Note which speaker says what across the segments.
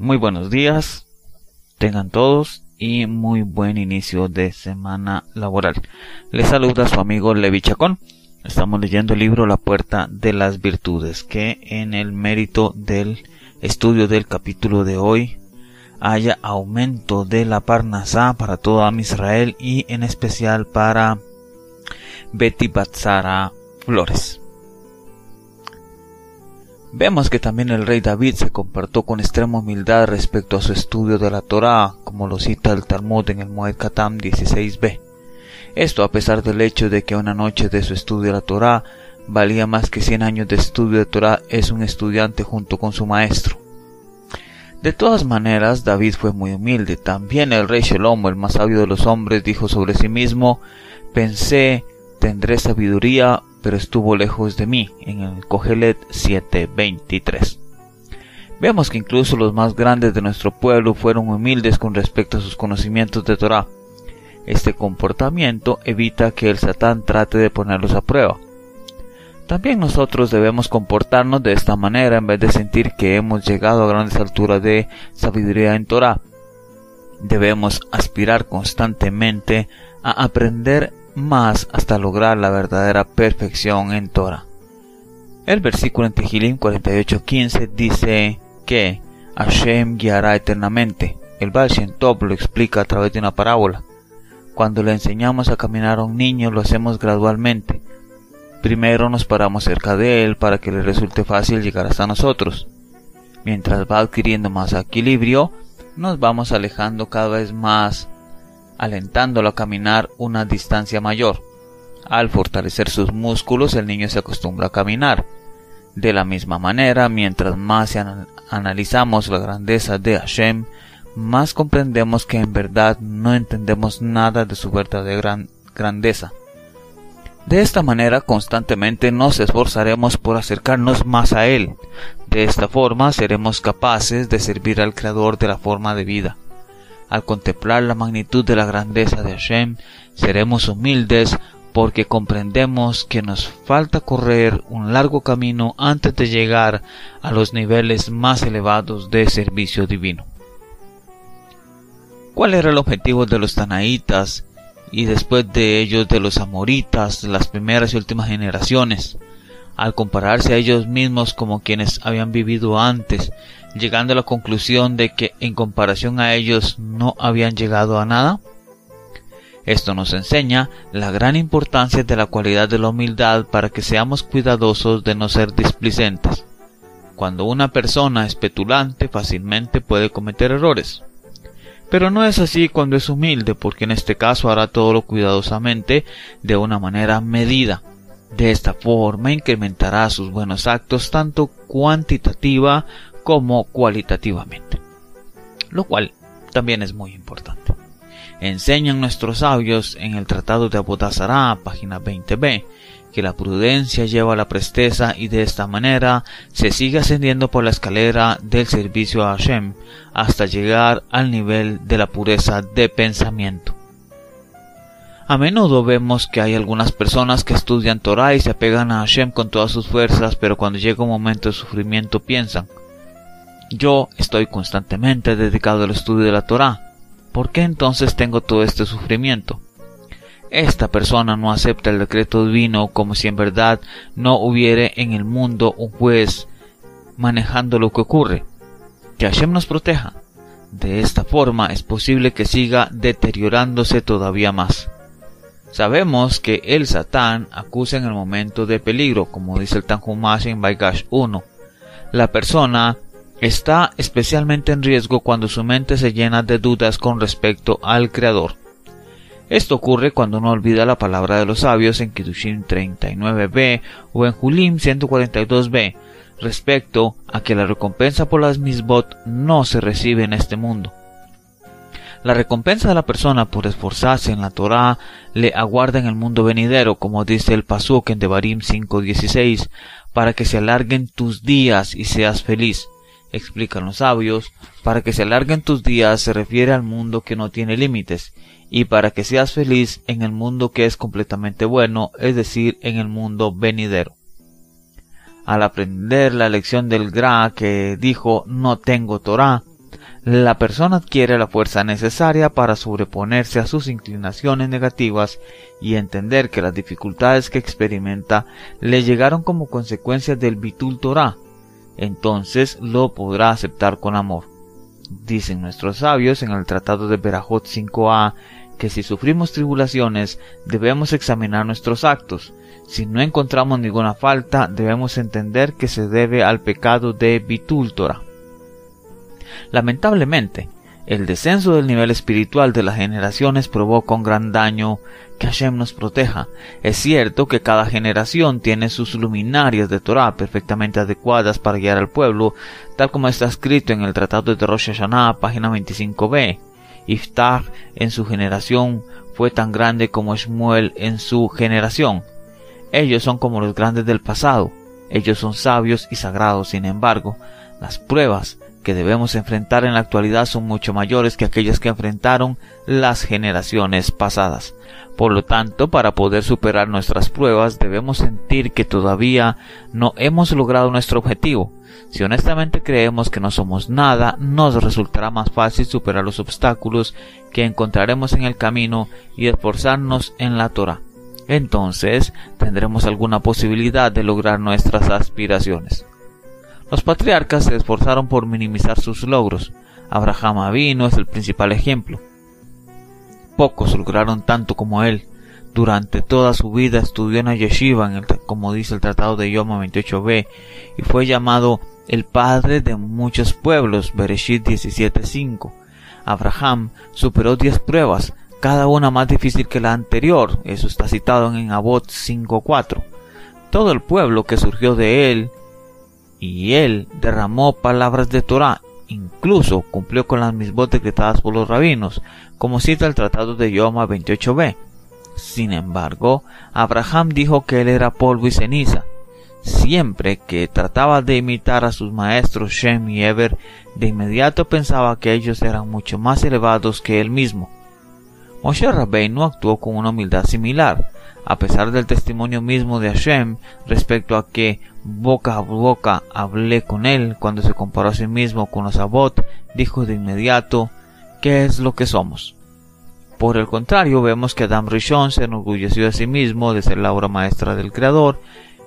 Speaker 1: Muy buenos días, tengan todos y muy buen inicio de semana laboral. Les saluda su amigo Levi Chacón. Estamos leyendo el libro La Puerta de las Virtudes, que en el mérito del estudio del capítulo de hoy haya aumento de la Parnasá para todo Israel y en especial para Betty Batzara Flores. Vemos que también el rey David se comportó con extrema humildad respecto a su estudio de la Torá, como lo cita el Talmud en el Moed Katam 16b. Esto a pesar del hecho de que una noche de su estudio de la Torá valía más que cien años de estudio de Torá es un estudiante junto con su maestro. De todas maneras, David fue muy humilde. También el rey Shelomo, el más sabio de los hombres, dijo sobre sí mismo, pensé, tendré sabiduría, estuvo lejos de mí, en el Cogelet 7.23. Vemos que incluso los más grandes de nuestro pueblo fueron humildes con respecto a sus conocimientos de Torah. Este comportamiento evita que el Satán trate de ponerlos a prueba. También nosotros debemos comportarnos de esta manera en vez de sentir que hemos llegado a grandes alturas de sabiduría en Torah. Debemos aspirar constantemente a aprender más hasta lograr la verdadera perfección en Torah. El versículo en Tehilim 48:15 dice que Hashem guiará eternamente. El Baal Shem lo explica a través de una parábola. Cuando le enseñamos a caminar a un niño lo hacemos gradualmente. Primero nos paramos cerca de él para que le resulte fácil llegar hasta nosotros. Mientras va adquiriendo más equilibrio, nos vamos alejando cada vez más alentándolo a caminar una distancia mayor. Al fortalecer sus músculos, el niño se acostumbra a caminar. De la misma manera, mientras más analizamos la grandeza de Hashem, más comprendemos que en verdad no entendemos nada de su verdadera grandeza. De esta manera constantemente nos esforzaremos por acercarnos más a Él. De esta forma seremos capaces de servir al Creador de la forma de vida. Al contemplar la magnitud de la grandeza de Hashem, seremos humildes porque comprendemos que nos falta correr un largo camino antes de llegar a los niveles más elevados de servicio divino. ¿Cuál era el objetivo de los tanaitas y después de ellos de los amoritas, las primeras y últimas generaciones? Al compararse a ellos mismos como quienes habían vivido antes, llegando a la conclusión de que en comparación a ellos no habían llegado a nada? Esto nos enseña la gran importancia de la cualidad de la humildad para que seamos cuidadosos de no ser displicentes. Cuando una persona es petulante fácilmente puede cometer errores. Pero no es así cuando es humilde, porque en este caso hará todo lo cuidadosamente de una manera medida. De esta forma incrementará sus buenos actos tanto cuantitativa como cualitativamente, lo cual también es muy importante. Enseñan nuestros sabios en el Tratado de Abodazará, página 20b, que la prudencia lleva a la presteza y de esta manera se sigue ascendiendo por la escalera del servicio a Hashem hasta llegar al nivel de la pureza de pensamiento. A menudo vemos que hay algunas personas que estudian Torah y se apegan a Hashem con todas sus fuerzas, pero cuando llega un momento de sufrimiento piensan, yo estoy constantemente dedicado al estudio de la Torah. ¿Por qué entonces tengo todo este sufrimiento? Esta persona no acepta el decreto divino como si en verdad no hubiere en el mundo un juez manejando lo que ocurre. Que Hashem nos proteja. De esta forma es posible que siga deteriorándose todavía más. Sabemos que el Satán acusa en el momento de peligro, como dice el Tanjumash en Baigash 1. La persona está especialmente en riesgo cuando su mente se llena de dudas con respecto al Creador. Esto ocurre cuando uno olvida la palabra de los sabios en Kidushin 39b o en Julim 142b respecto a que la recompensa por las misbot no se recibe en este mundo. La recompensa de la persona por esforzarse en la Torah le aguarda en el mundo venidero, como dice el Pasuk en Devarim 5.16, para que se alarguen tus días y seas feliz explican los sabios, para que se alarguen tus días se refiere al mundo que no tiene límites, y para que seas feliz en el mundo que es completamente bueno, es decir, en el mundo venidero. Al aprender la lección del Gra que dijo no tengo Torah, la persona adquiere la fuerza necesaria para sobreponerse a sus inclinaciones negativas y entender que las dificultades que experimenta le llegaron como consecuencia del Bitul Torah, entonces lo podrá aceptar con amor. Dicen nuestros sabios en el Tratado de Berajot 5a que si sufrimos tribulaciones debemos examinar nuestros actos. Si no encontramos ninguna falta, debemos entender que se debe al pecado de Bitul Torah. Lamentablemente, el descenso del nivel espiritual de las generaciones provoca un gran daño que Hashem nos proteja. Es cierto que cada generación tiene sus luminarias de Torah perfectamente adecuadas para guiar al pueblo, tal como está escrito en el Tratado de Rosh Hashanah, página 25b. Iftach en su generación fue tan grande como Shmuel en su generación. Ellos son como los grandes del pasado. Ellos son sabios y sagrados. Sin embargo, las pruebas que debemos enfrentar en la actualidad son mucho mayores que aquellas que enfrentaron las generaciones pasadas. Por lo tanto, para poder superar nuestras pruebas debemos sentir que todavía no hemos logrado nuestro objetivo. Si honestamente creemos que no somos nada, nos resultará más fácil superar los obstáculos que encontraremos en el camino y esforzarnos en la Torah. Entonces tendremos alguna posibilidad de lograr nuestras aspiraciones. Los patriarcas se esforzaron por minimizar sus logros. Abraham Avino es el principal ejemplo. Pocos lograron tanto como él. Durante toda su vida estudió en la yeshiva, como dice el Tratado de Yoma 28b, y fue llamado el padre de muchos pueblos, Bereshit 17.5. Abraham superó diez pruebas, cada una más difícil que la anterior, eso está citado en Abot 5.4. Todo el pueblo que surgió de él y él derramó palabras de Torah, incluso cumplió con las mismas decretadas por los rabinos, como cita el Tratado de Yoma 28b. Sin embargo, Abraham dijo que él era polvo y ceniza. Siempre que trataba de imitar a sus maestros Shem y Eber, de inmediato pensaba que ellos eran mucho más elevados que él mismo. Moshe no actuó con una humildad similar, a pesar del testimonio mismo de Hashem respecto a que boca a boca hablé con él cuando se comparó a sí mismo con los Abot, dijo de inmediato, ¿qué es lo que somos? Por el contrario, vemos que Adam Rishon se enorgulleció de sí mismo de ser la obra maestra del Creador,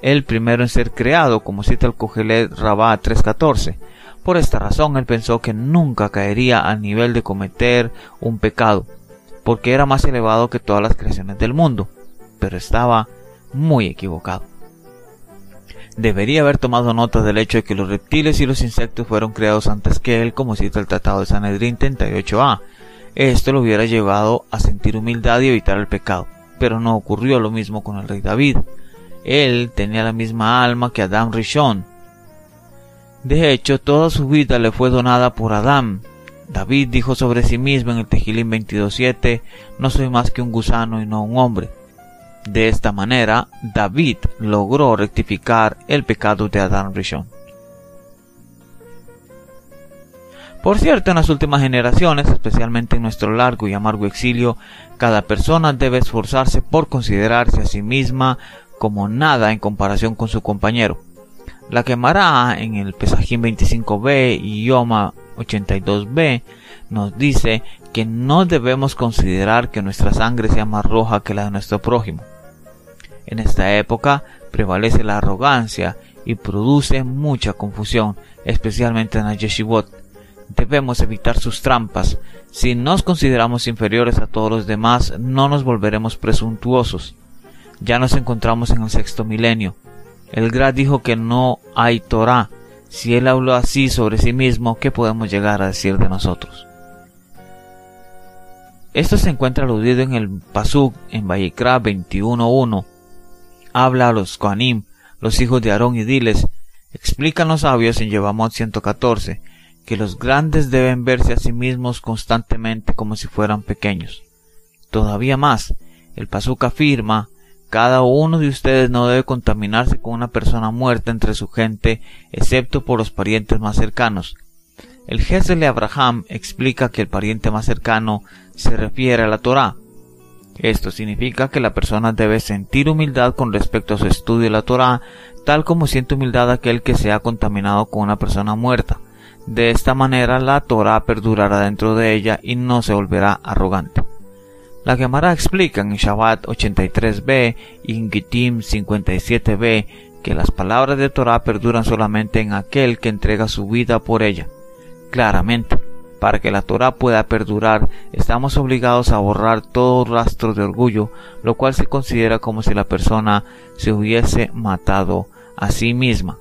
Speaker 1: el primero en ser creado, como cita el Kohelet Rabá 3.14. Por esta razón, él pensó que nunca caería al nivel de cometer un pecado, porque era más elevado que todas las creaciones del mundo pero estaba muy equivocado. Debería haber tomado nota del hecho de que los reptiles y los insectos fueron creados antes que él, como cita el Tratado de Sanedrín 38a. Esto lo hubiera llevado a sentir humildad y evitar el pecado, pero no ocurrió lo mismo con el rey David. Él tenía la misma alma que Adán Rishon. De hecho, toda su vida le fue donada por Adán. David dijo sobre sí mismo en el Tejilín 22.7, no soy más que un gusano y no un hombre. De esta manera, David logró rectificar el pecado de Adán Rishon. Por cierto, en las últimas generaciones, especialmente en nuestro largo y amargo exilio, cada persona debe esforzarse por considerarse a sí misma como nada en comparación con su compañero. La quemará en el Pesajín 25b y Yoma 82b nos dice que no debemos considerar que nuestra sangre sea más roja que la de nuestro prójimo. En esta época prevalece la arrogancia y produce mucha confusión, especialmente en la yeshivot. Debemos evitar sus trampas. Si nos consideramos inferiores a todos los demás, no nos volveremos presuntuosos. Ya nos encontramos en el sexto milenio. El Gra dijo que no hay Torah. Si él habló así sobre sí mismo, ¿qué podemos llegar a decir de nosotros? Esto se encuentra aludido en el Pasuk en Vayikra 21.1 habla a los Koanim, los hijos de Aarón, y diles, explican los sabios en Yevamot 114, que los grandes deben verse a sí mismos constantemente como si fueran pequeños. Todavía más, el Pasuk afirma, cada uno de ustedes no debe contaminarse con una persona muerta entre su gente, excepto por los parientes más cercanos. El Gesel de Abraham explica que el pariente más cercano se refiere a la Torah, esto significa que la persona debe sentir humildad con respecto a su estudio de la Torah, tal como siente humildad aquel que se ha contaminado con una persona muerta. De esta manera la Torah perdurará dentro de ella y no se volverá arrogante. La Gemara explica en Shabbat 83b y en Gittim 57b que las palabras de Torah perduran solamente en aquel que entrega su vida por ella. Claramente, para que la Torah pueda perdurar, estamos obligados a borrar todo rastro de orgullo, lo cual se considera como si la persona se hubiese matado a sí misma.